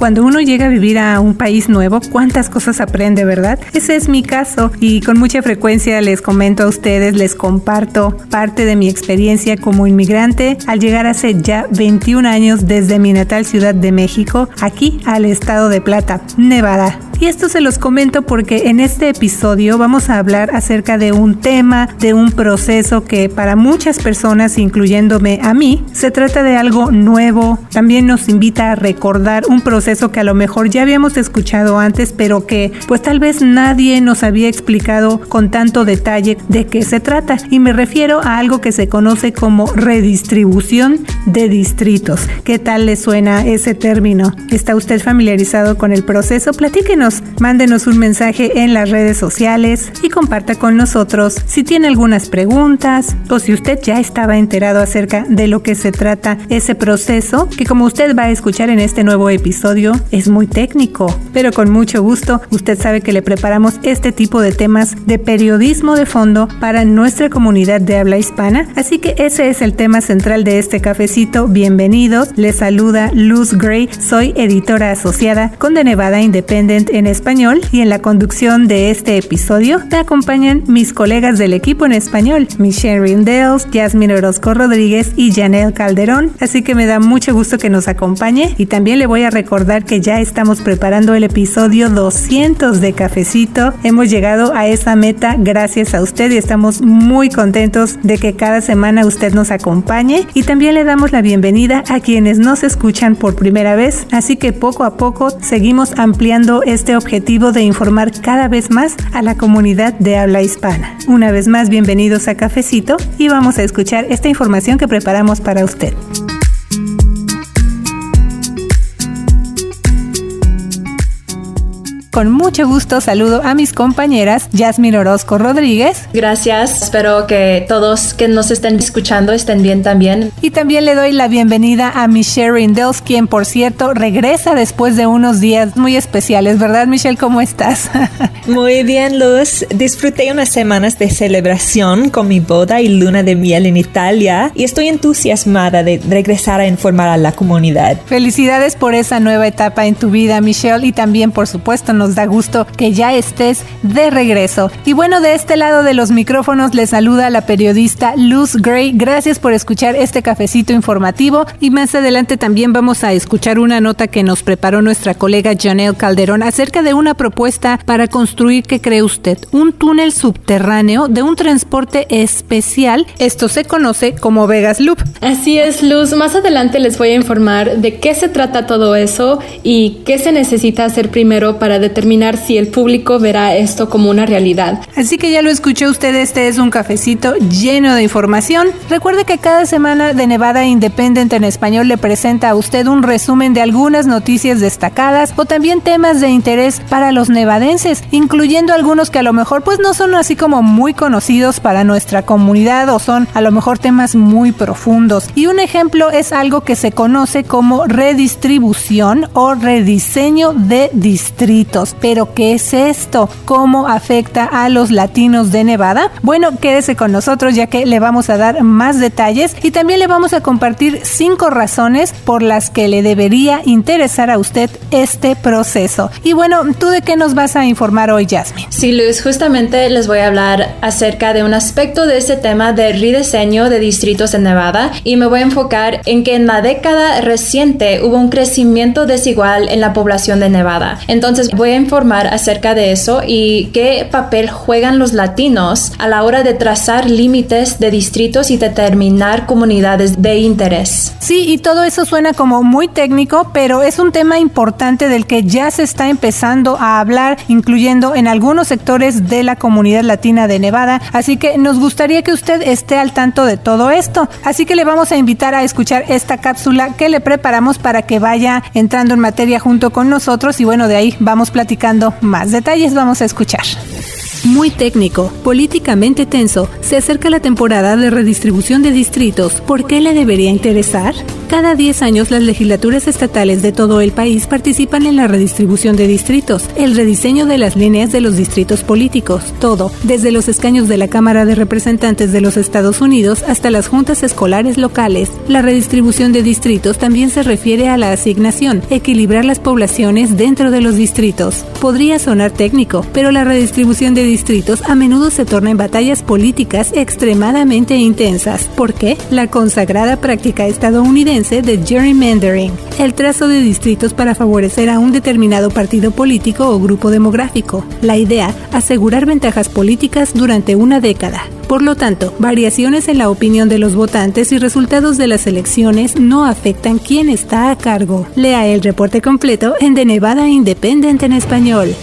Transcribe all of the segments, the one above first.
Cuando uno llega a vivir a un país nuevo, cuántas cosas aprende, ¿verdad? Ese es mi caso y con mucha frecuencia les comento a ustedes, les comparto parte de mi experiencia como inmigrante al llegar hace ya 21 años desde mi natal Ciudad de México, aquí al estado de Plata, Nevada. Y esto se los comento porque en este episodio vamos a hablar acerca de un tema, de un proceso que para muchas personas, incluyéndome a mí, se trata de algo nuevo. También nos invita a recordar un proceso que a lo mejor ya habíamos escuchado antes, pero que pues tal vez nadie nos había explicado con tanto detalle de qué se trata. Y me refiero a algo que se conoce como redistribución de distritos. ¿Qué tal le suena ese término? ¿Está usted familiarizado con el proceso? Platíquenos mándenos un mensaje en las redes sociales y comparta con nosotros si tiene algunas preguntas o si usted ya estaba enterado acerca de lo que se trata ese proceso, que como usted va a escuchar en este nuevo episodio, es muy técnico, pero con mucho gusto usted sabe que le preparamos este tipo de temas de periodismo de fondo para nuestra comunidad de habla hispana, así que ese es el tema central de este cafecito. Bienvenidos, les saluda Luz Gray, soy editora asociada con The Nevada Independent en español y en la conducción de este episodio me acompañan mis colegas del equipo en español, Michelle Rindels, Jasmine Orozco Rodríguez y Janelle Calderón. Así que me da mucho gusto que nos acompañe y también le voy a recordar que ya estamos preparando el episodio 200 de Cafecito. Hemos llegado a esa meta gracias a usted y estamos muy contentos de que cada semana usted nos acompañe y también le damos la bienvenida a quienes nos escuchan por primera vez. Así que poco a poco seguimos ampliando este este objetivo de informar cada vez más a la comunidad de habla hispana. Una vez más, bienvenidos a Cafecito y vamos a escuchar esta información que preparamos para usted. Con mucho gusto saludo a mis compañeras Yasmin Orozco Rodríguez. Gracias, espero que todos que nos estén escuchando estén bien también. Y también le doy la bienvenida a Michelle Rindels, quien por cierto regresa después de unos días muy especiales, ¿verdad Michelle? ¿Cómo estás? Muy bien, Luz. Disfruté unas semanas de celebración con mi boda y luna de miel en Italia y estoy entusiasmada de regresar a informar a la comunidad. Felicidades por esa nueva etapa en tu vida, Michelle, y también por supuesto nos da gusto que ya estés de regreso. Y bueno, de este lado de los micrófonos le saluda la periodista Luz Gray. Gracias por escuchar este cafecito informativo y más adelante también vamos a escuchar una nota que nos preparó nuestra colega Janelle Calderón acerca de una propuesta para construir, ¿qué cree usted? Un túnel subterráneo de un transporte especial. Esto se conoce como Vegas Loop. Así es, Luz. Más adelante les voy a informar de qué se trata todo eso y qué se necesita hacer primero para determinar si el público verá esto como una realidad. Así que ya lo escuchó usted, este es un cafecito lleno de información. Recuerde que cada semana de Nevada Independent en español le presenta a usted un resumen de algunas noticias destacadas o también temas de interés para los nevadenses, incluyendo algunos que a lo mejor pues no son así como muy conocidos para nuestra comunidad o son a lo mejor temas muy profundos. Y un ejemplo es algo que se conoce como redistribución o rediseño de distritos. Pero ¿qué es esto? ¿Cómo afecta a los latinos de Nevada? Bueno, quédese con nosotros ya que le vamos a dar más detalles y también le vamos a compartir cinco razones por las que le debería interesar a usted este proceso. Y bueno, ¿tú de qué nos vas a informar hoy, Jasmine? Sí, Luis, justamente les voy a hablar acerca de un aspecto de este tema de rediseño de distritos en Nevada y me voy a enfocar en que en la década reciente hubo un crecimiento desigual en la población de Nevada. Entonces voy informar acerca de eso y qué papel juegan los latinos a la hora de trazar límites de distritos y determinar comunidades de interés. Sí, y todo eso suena como muy técnico, pero es un tema importante del que ya se está empezando a hablar, incluyendo en algunos sectores de la comunidad latina de Nevada. Así que nos gustaría que usted esté al tanto de todo esto. Así que le vamos a invitar a escuchar esta cápsula que le preparamos para que vaya entrando en materia junto con nosotros y bueno, de ahí vamos más detalles. Vamos a escuchar. Muy técnico, políticamente tenso, se acerca la temporada de redistribución de distritos. ¿Por qué le debería interesar? Cada 10 años las legislaturas estatales de todo el país participan en la redistribución de distritos, el rediseño de las líneas de los distritos políticos, todo, desde los escaños de la Cámara de Representantes de los Estados Unidos hasta las juntas escolares locales. La redistribución de distritos también se refiere a la asignación, equilibrar las poblaciones dentro de los distritos. Podría sonar técnico, pero la redistribución de distritos a menudo se torna en batallas políticas extremadamente intensas. ¿Por qué? La consagrada práctica estadounidense de gerrymandering, el trazo de distritos para favorecer a un determinado partido político o grupo demográfico. La idea, asegurar ventajas políticas durante una década. Por lo tanto, variaciones en la opinión de los votantes y resultados de las elecciones no afectan quién está a cargo. Lea el reporte completo en The Nevada Independent en español.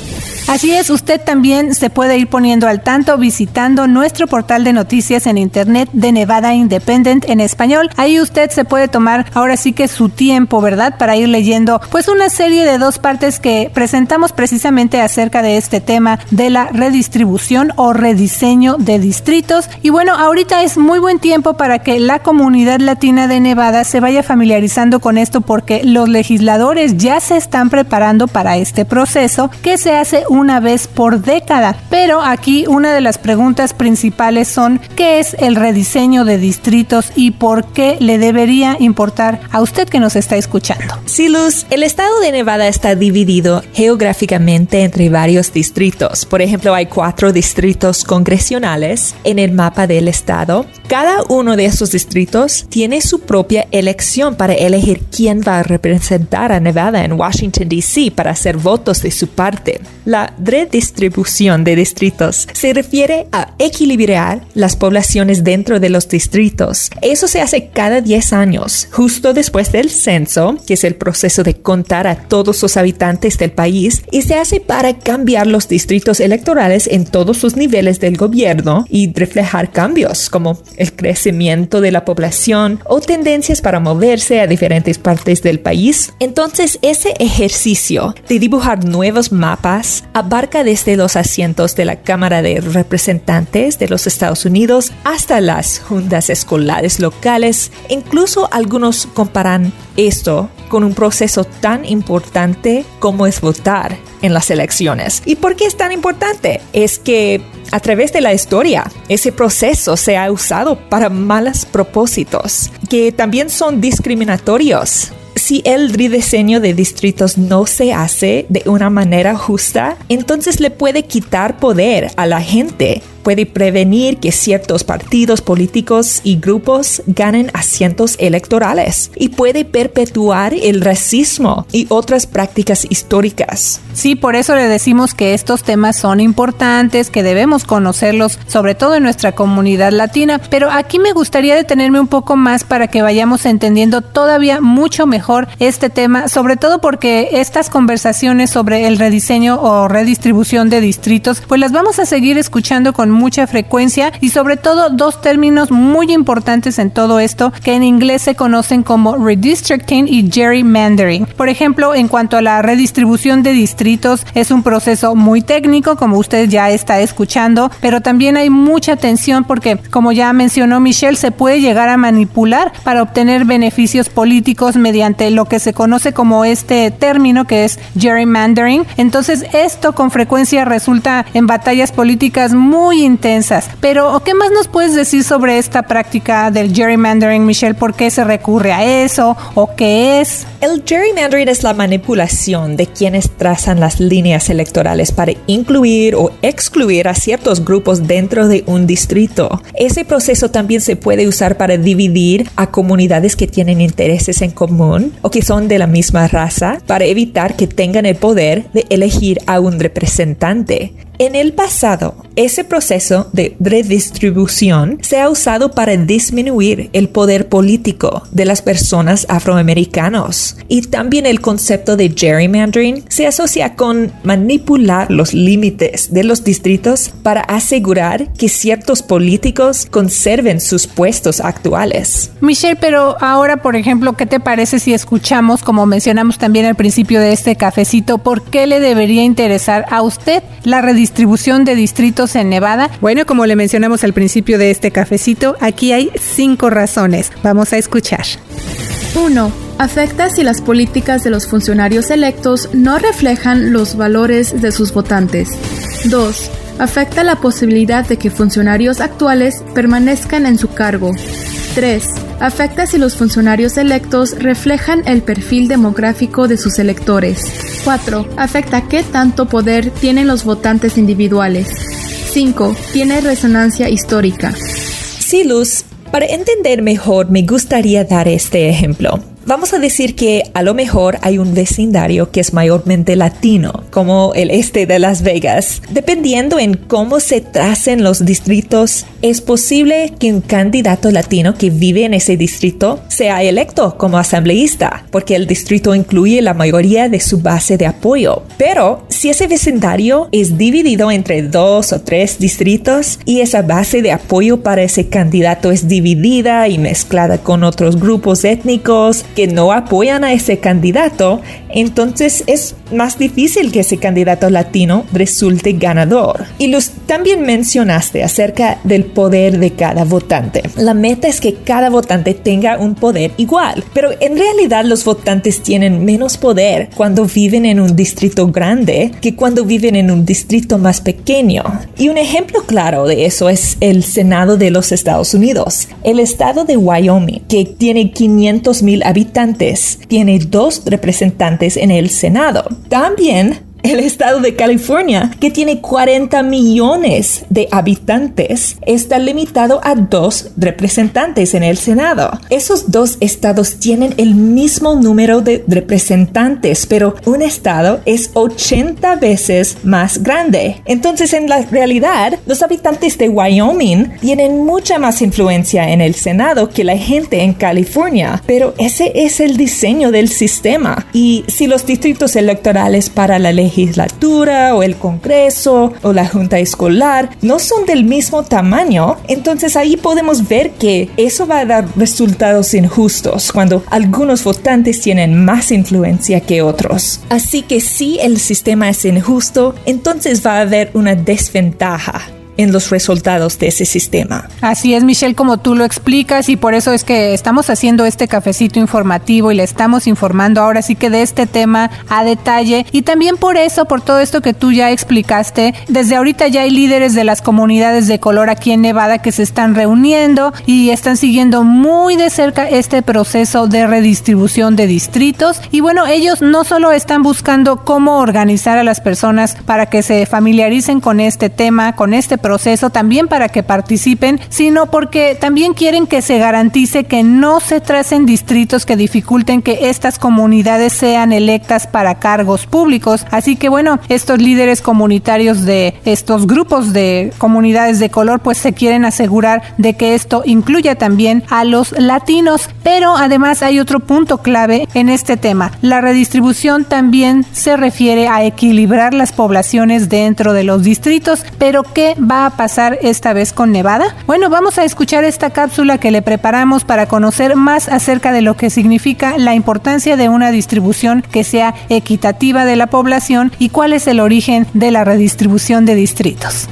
Así es, usted también se puede ir poniendo al tanto visitando nuestro portal de noticias en internet de Nevada Independent en español. Ahí usted se puede tomar ahora sí que su tiempo, ¿verdad? Para ir leyendo pues una serie de dos partes que presentamos precisamente acerca de este tema de la redistribución o rediseño de distritos. Y bueno, ahorita es muy buen tiempo para que la comunidad latina de Nevada se vaya familiarizando con esto porque los legisladores ya se están preparando para este proceso que se hace una vez por década. Pero aquí una de las preguntas principales son ¿qué es el rediseño de distritos y por qué le debería importar a usted que nos está escuchando? Sí, Luz, el estado de Nevada está dividido geográficamente entre varios distritos. Por ejemplo, hay cuatro distritos congresionales en el mapa del estado. Cada uno de esos distritos tiene su propia elección para elegir quién va a representar a Nevada en Washington, D.C. para hacer votos de su parte. La redistribución de distritos se refiere a equilibrar las poblaciones dentro de los distritos. Eso se hace cada 10 años, justo después del censo, que es el proceso de contar a todos los habitantes del país, y se hace para cambiar los distritos electorales en todos sus niveles del gobierno y reflejar cambios como el crecimiento de la población o tendencias para moverse a diferentes partes del país. Entonces, ese ejercicio de dibujar nuevos mapas abarca desde los asientos de la Cámara de Representantes de los Estados Unidos hasta las juntas escolares locales. Incluso algunos comparan esto con un proceso tan importante como es votar en las elecciones. ¿Y por qué es tan importante? Es que a través de la historia, ese proceso se ha usado para malos propósitos, que también son discriminatorios si el rediseño de distritos no se hace de una manera justa, entonces le puede quitar poder a la gente puede prevenir que ciertos partidos políticos y grupos ganen asientos electorales y puede perpetuar el racismo y otras prácticas históricas. Sí, por eso le decimos que estos temas son importantes, que debemos conocerlos, sobre todo en nuestra comunidad latina, pero aquí me gustaría detenerme un poco más para que vayamos entendiendo todavía mucho mejor este tema, sobre todo porque estas conversaciones sobre el rediseño o redistribución de distritos, pues las vamos a seguir escuchando con mucha frecuencia y sobre todo dos términos muy importantes en todo esto que en inglés se conocen como redistricting y gerrymandering. Por ejemplo, en cuanto a la redistribución de distritos, es un proceso muy técnico, como usted ya está escuchando, pero también hay mucha tensión porque, como ya mencionó Michelle, se puede llegar a manipular para obtener beneficios políticos mediante lo que se conoce como este término que es gerrymandering. Entonces, esto con frecuencia resulta en batallas políticas muy intensas. Pero, ¿qué más nos puedes decir sobre esta práctica del gerrymandering, Michelle? ¿Por qué se recurre a eso o qué es? El gerrymandering es la manipulación de quienes trazan las líneas electorales para incluir o excluir a ciertos grupos dentro de un distrito. Ese proceso también se puede usar para dividir a comunidades que tienen intereses en común o que son de la misma raza para evitar que tengan el poder de elegir a un representante. En el pasado, ese proceso de redistribución se ha usado para disminuir el poder político de las personas afroamericanos y también el concepto de gerrymandering se asocia con manipular los límites de los distritos para asegurar que ciertos políticos conserven sus puestos actuales. Michelle, pero ahora, por ejemplo, ¿qué te parece si escuchamos, como mencionamos también al principio de este cafecito, por qué le debería interesar a usted la redistribución distribución de distritos en Nevada? Bueno, como le mencionamos al principio de este cafecito, aquí hay cinco razones. Vamos a escuchar. 1. Afecta si las políticas de los funcionarios electos no reflejan los valores de sus votantes. 2. Afecta la posibilidad de que funcionarios actuales permanezcan en su cargo. 3. Afecta si los funcionarios electos reflejan el perfil demográfico de sus electores. 4. Afecta qué tanto poder tienen los votantes individuales. 5. Tiene resonancia histórica. Sí, para entender mejor me gustaría dar este ejemplo. Vamos a decir que a lo mejor hay un vecindario que es mayormente latino, como el este de Las Vegas. Dependiendo en cómo se tracen los distritos, es posible que un candidato latino que vive en ese distrito sea electo como asambleísta, porque el distrito incluye la mayoría de su base de apoyo. Pero si ese vecindario es dividido entre dos o tres distritos y esa base de apoyo para ese candidato es dividida y mezclada con otros grupos étnicos, que no apoyan a ese candidato, entonces es más difícil que ese candidato latino resulte ganador. Y los también mencionaste acerca del poder de cada votante. La meta es que cada votante tenga un poder igual, pero en realidad los votantes tienen menos poder cuando viven en un distrito grande que cuando viven en un distrito más pequeño. Y un ejemplo claro de eso es el Senado de los Estados Unidos. El estado de Wyoming, que tiene 500 mil habitantes, tiene dos representantes en el Senado. También el estado de California, que tiene 40 millones de habitantes, está limitado a dos representantes en el Senado. Esos dos estados tienen el mismo número de representantes, pero un estado es 80 veces más grande. Entonces, en la realidad, los habitantes de Wyoming tienen mucha más influencia en el Senado que la gente en California, pero ese es el diseño del sistema. Y si los distritos electorales para la ley legislatura o el Congreso o la Junta Escolar no son del mismo tamaño, entonces ahí podemos ver que eso va a dar resultados injustos cuando algunos votantes tienen más influencia que otros. Así que si el sistema es injusto, entonces va a haber una desventaja en los resultados de ese sistema. Así es, Michelle, como tú lo explicas, y por eso es que estamos haciendo este cafecito informativo y le estamos informando ahora sí que de este tema a detalle. Y también por eso, por todo esto que tú ya explicaste, desde ahorita ya hay líderes de las comunidades de color aquí en Nevada que se están reuniendo y están siguiendo muy de cerca este proceso de redistribución de distritos. Y bueno, ellos no solo están buscando cómo organizar a las personas para que se familiaricen con este tema, con este proceso también para que participen, sino porque también quieren que se garantice que no se tracen distritos que dificulten que estas comunidades sean electas para cargos públicos. Así que bueno, estos líderes comunitarios de estos grupos de comunidades de color pues se quieren asegurar de que esto incluya también a los latinos. Pero además hay otro punto clave en este tema. La redistribución también se refiere a equilibrar las poblaciones dentro de los distritos, pero ¿qué va a pasar esta vez con Nevada? Bueno, vamos a escuchar esta cápsula que le preparamos para conocer más acerca de lo que significa la importancia de una distribución que sea equitativa de la población y cuál es el origen de la redistribución de distritos.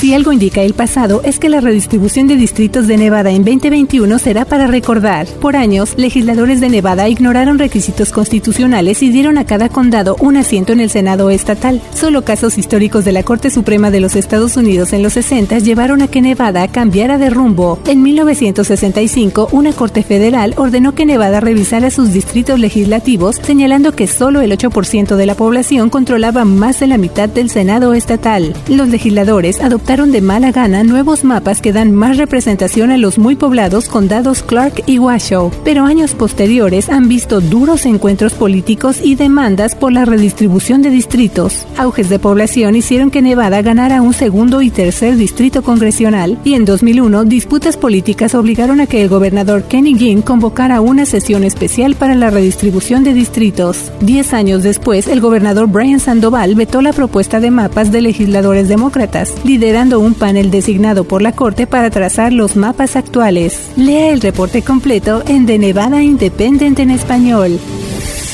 Si algo indica el pasado es que la redistribución de distritos de Nevada en 2021 será para recordar. Por años, legisladores de Nevada ignoraron requisitos constitucionales y dieron a cada condado un asiento en el Senado estatal. Solo casos históricos de la Corte Suprema de los Estados Unidos en los 60 llevaron a que Nevada cambiara de rumbo. En 1965, una Corte Federal ordenó que Nevada revisara sus distritos legislativos, señalando que solo el 8% de la población controlaba más de la mitad del Senado estatal. Los legisladores adoptaron de mala gana nuevos mapas que dan más representación a los muy poblados condados Clark y Washoe, pero años posteriores han visto duros encuentros políticos y demandas por la redistribución de distritos. Auges de población hicieron que Nevada ganara un segundo y tercer distrito congresional y en 2001 disputas políticas obligaron a que el gobernador Kenny Ginn convocara una sesión especial para la redistribución de distritos. Diez años después, el gobernador Brian Sandoval vetó la propuesta de mapas de legisladores demócratas, lidera un panel designado por la Corte para trazar los mapas actuales. Lea el reporte completo en The Nevada Independent en español.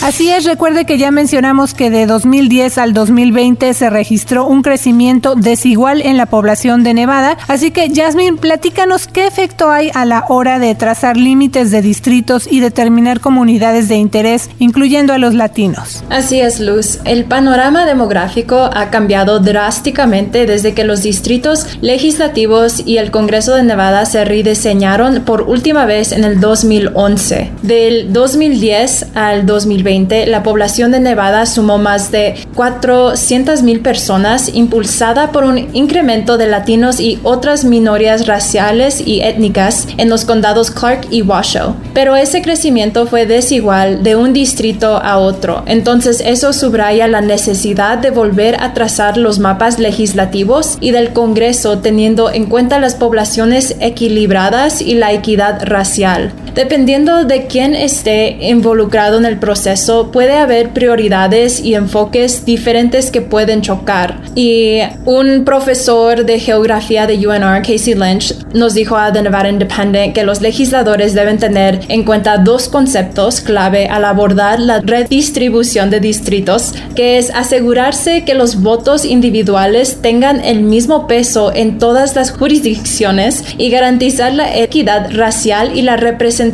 Así es, recuerde que ya mencionamos que de 2010 al 2020 se registró un crecimiento desigual en la población de Nevada. Así que, Jasmine, platícanos qué efecto hay a la hora de trazar límites de distritos y determinar comunidades de interés, incluyendo a los latinos. Así es, Luz. El panorama demográfico ha cambiado drásticamente desde que los distritos legislativos y el Congreso de Nevada se rediseñaron por última vez en el 2011. Del 2010 al 2020, la población de Nevada sumó más de 400.000 personas, impulsada por un incremento de latinos y otras minorías raciales y étnicas en los condados Clark y Washoe. Pero ese crecimiento fue desigual de un distrito a otro, entonces eso subraya la necesidad de volver a trazar los mapas legislativos y del Congreso teniendo en cuenta las poblaciones equilibradas y la equidad racial. Dependiendo de quién esté involucrado en el proceso, puede haber prioridades y enfoques diferentes que pueden chocar. Y un profesor de geografía de UNR, Casey Lynch, nos dijo a The Nevada Independent que los legisladores deben tener en cuenta dos conceptos clave al abordar la redistribución de distritos, que es asegurarse que los votos individuales tengan el mismo peso en todas las jurisdicciones y garantizar la equidad racial y la representación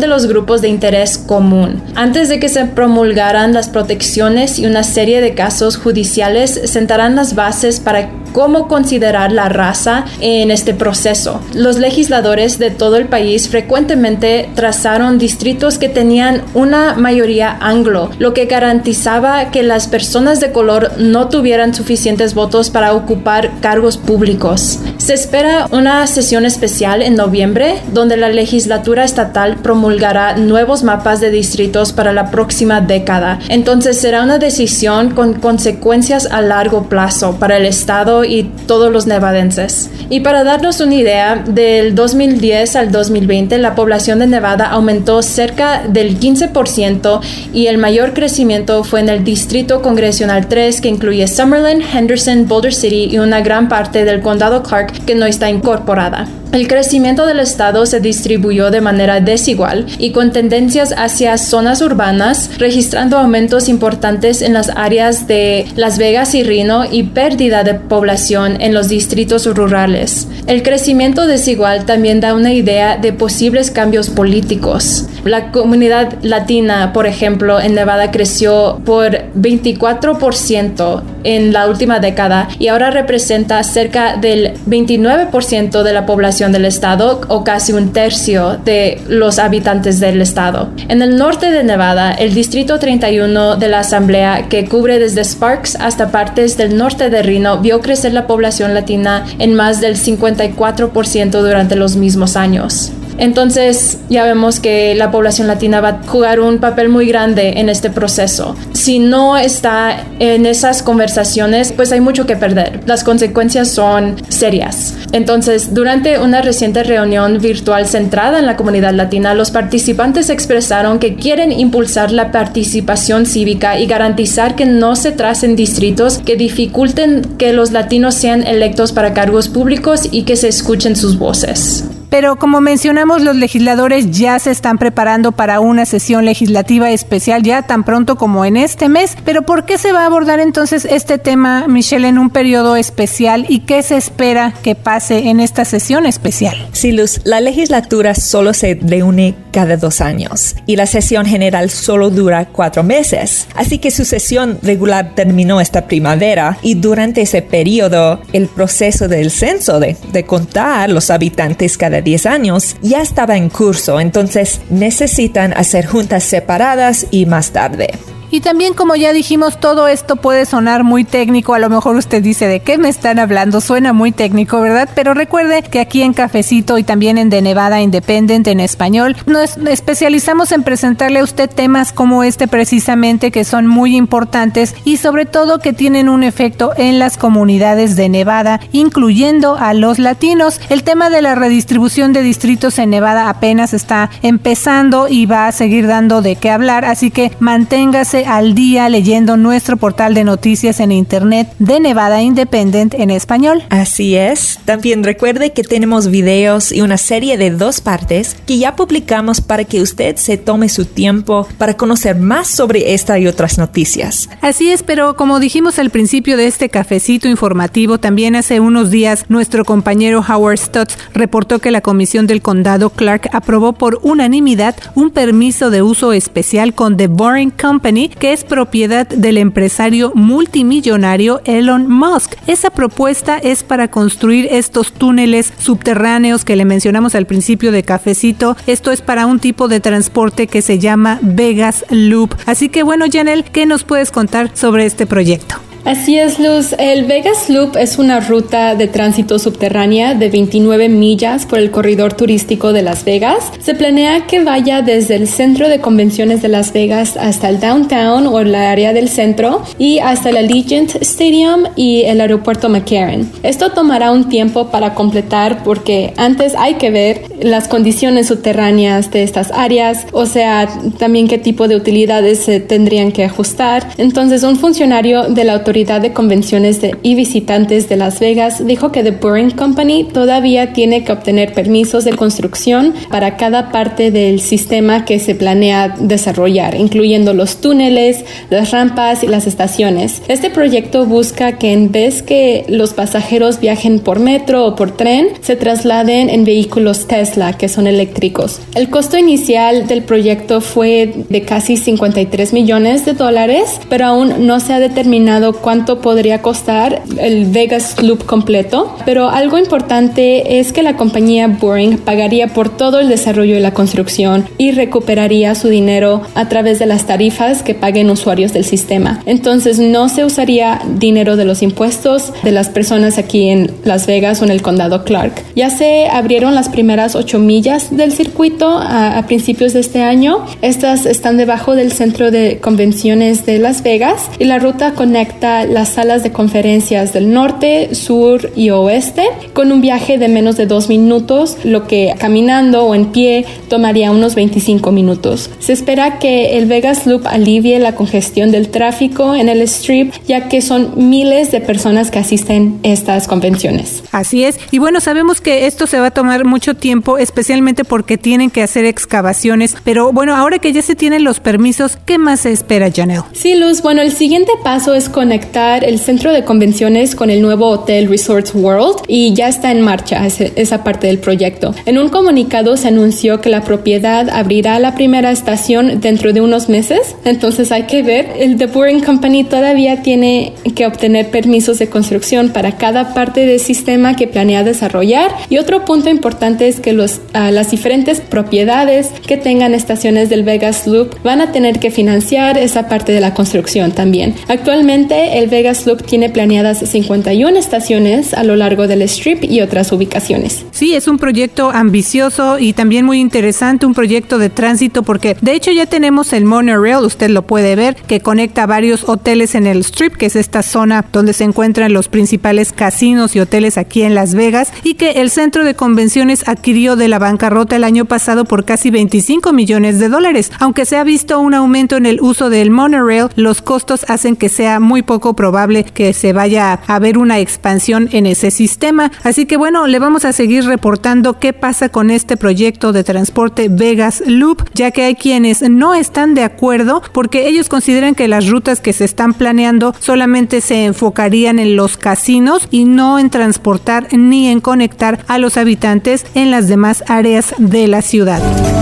de los grupos de interés común. Antes de que se promulgaran las protecciones y una serie de casos judiciales sentarán las bases para cómo considerar la raza en este proceso. Los legisladores de todo el país frecuentemente trazaron distritos que tenían una mayoría anglo, lo que garantizaba que las personas de color no tuvieran suficientes votos para ocupar cargos públicos. Se espera una sesión especial en noviembre donde la legislatura estatal promulgará nuevos mapas de distritos para la próxima década. Entonces será una decisión con consecuencias a largo plazo para el Estado y todos los nevadenses. Y para darnos una idea, del 2010 al 2020 la población de Nevada aumentó cerca del 15% y el mayor crecimiento fue en el Distrito Congresional 3 que incluye Summerlin, Henderson, Boulder City y una gran parte del condado Clark que no está incorporada. El crecimiento del estado se distribuyó de manera desigual y con tendencias hacia zonas urbanas, registrando aumentos importantes en las áreas de Las Vegas y Reno y pérdida de población en los distritos rurales. El crecimiento desigual también da una idea de posibles cambios políticos. La comunidad latina, por ejemplo, en Nevada creció por 24% en la última década y ahora representa cerca del 29% de la población del estado o casi un tercio de los habitantes del estado. En el norte de Nevada, el Distrito 31 de la Asamblea, que cubre desde Sparks hasta partes del norte de Reno, vio crecer la población latina en más del 54% durante los mismos años. Entonces ya vemos que la población latina va a jugar un papel muy grande en este proceso. Si no está en esas conversaciones, pues hay mucho que perder. Las consecuencias son serias. Entonces, durante una reciente reunión virtual centrada en la comunidad latina, los participantes expresaron que quieren impulsar la participación cívica y garantizar que no se tracen distritos que dificulten que los latinos sean electos para cargos públicos y que se escuchen sus voces. Pero como mencionamos, los legisladores ya se están preparando para una sesión legislativa especial ya tan pronto como en este mes. Pero ¿por qué se va a abordar entonces este tema, Michelle, en un periodo especial y qué se espera que pase en esta sesión especial? Sí, Luz, la legislatura solo se reúne cada dos años y la sesión general solo dura cuatro meses. Así que su sesión regular terminó esta primavera y durante ese periodo el proceso del censo de, de contar los habitantes cada 10 años ya estaba en curso, entonces necesitan hacer juntas separadas y más tarde. Y también como ya dijimos, todo esto puede sonar muy técnico, a lo mejor usted dice de qué me están hablando, suena muy técnico, ¿verdad? Pero recuerde que aquí en Cafecito y también en De Nevada Independent en español, nos especializamos en presentarle a usted temas como este precisamente que son muy importantes y sobre todo que tienen un efecto en las comunidades de Nevada, incluyendo a los latinos. El tema de la redistribución de distritos en Nevada apenas está empezando y va a seguir dando de qué hablar, así que manténgase al día leyendo nuestro portal de noticias en internet de Nevada Independent en español. Así es. También recuerde que tenemos videos y una serie de dos partes que ya publicamos para que usted se tome su tiempo para conocer más sobre esta y otras noticias. Así es, pero como dijimos al principio de este cafecito informativo, también hace unos días nuestro compañero Howard Stutz reportó que la Comisión del Condado Clark aprobó por unanimidad un permiso de uso especial con The Boring Company, que es propiedad del empresario multimillonario Elon Musk. Esa propuesta es para construir estos túneles subterráneos que le mencionamos al principio de cafecito. Esto es para un tipo de transporte que se llama Vegas Loop. Así que bueno, Janel, ¿qué nos puedes contar sobre este proyecto? Así es, Luz. El Vegas Loop es una ruta de tránsito subterránea de 29 millas por el corredor turístico de Las Vegas. Se planea que vaya desde el centro de convenciones de Las Vegas hasta el downtown o la área del centro y hasta el Allegiant Stadium y el aeropuerto McCarran. Esto tomará un tiempo para completar porque antes hay que ver las condiciones subterráneas de estas áreas, o sea, también qué tipo de utilidades se tendrían que ajustar. Entonces, un funcionario de la autoridad Autoridad de Convenciones y Visitantes de Las Vegas dijo que The Boring Company todavía tiene que obtener permisos de construcción para cada parte del sistema que se planea desarrollar, incluyendo los túneles, las rampas y las estaciones. Este proyecto busca que en vez que los pasajeros viajen por metro o por tren, se trasladen en vehículos Tesla, que son eléctricos. El costo inicial del proyecto fue de casi 53 millones de dólares, pero aún no se ha determinado cuánto podría costar el Vegas Loop completo, pero algo importante es que la compañía Boring pagaría por todo el desarrollo y la construcción y recuperaría su dinero a través de las tarifas que paguen usuarios del sistema. Entonces no se usaría dinero de los impuestos de las personas aquí en Las Vegas o en el condado Clark. Ya se abrieron las primeras ocho millas del circuito a principios de este año. Estas están debajo del centro de convenciones de Las Vegas y la ruta conecta las salas de conferencias del norte, sur y oeste con un viaje de menos de dos minutos, lo que caminando o en pie tomaría unos 25 minutos. Se espera que el Vegas Loop alivie la congestión del tráfico en el Strip, ya que son miles de personas que asisten a estas convenciones. Así es. Y bueno, sabemos que esto se va a tomar mucho tiempo, especialmente porque tienen que hacer excavaciones. Pero bueno, ahora que ya se tienen los permisos, ¿qué más se espera, Janelle? Sí, Luz. Bueno, el siguiente paso es conectar el centro de convenciones con el nuevo Hotel Resorts World y ya está en marcha esa parte del proyecto. En un comunicado se anunció que la propiedad abrirá la primera estación dentro de unos meses, entonces hay que ver. El The Boring Company todavía tiene que obtener permisos de construcción para cada parte del sistema que planea desarrollar y otro punto importante es que los, ah, las diferentes propiedades que tengan estaciones del Vegas Loop van a tener que financiar esa parte de la construcción también. Actualmente el Vegas Loop tiene planeadas 51 estaciones a lo largo del Strip y otras ubicaciones. Sí, es un proyecto ambicioso y también muy interesante, un proyecto de tránsito porque de hecho ya tenemos el monorail, usted lo puede ver, que conecta varios hoteles en el Strip, que es esta zona donde se encuentran los principales casinos y hoteles aquí en Las Vegas y que el centro de convenciones adquirió de la bancarrota el año pasado por casi 25 millones de dólares. Aunque se ha visto un aumento en el uso del monorail, los costos hacen que sea muy poco probable que se vaya a ver una expansión en ese sistema. Así que bueno, le vamos a seguir reportando qué pasa con este proyecto de transporte Vegas Loop, ya que hay quienes no están de acuerdo porque ellos consideran que las rutas que se están planeando solamente se enfocarían en los casinos y no en transportar ni en conectar a los habitantes en las demás áreas de la ciudad.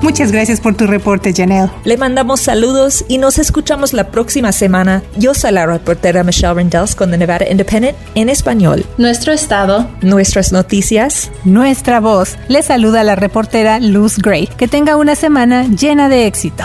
Muchas gracias por tu reporte, Janelle. Le mandamos saludos y nos escuchamos la próxima semana. Yo soy la reportera Michelle Rendells con The Nevada Independent en español. Nuestro estado. Nuestras noticias. Nuestra voz. Le saluda la reportera Luz Gray. Que tenga una semana llena de éxito.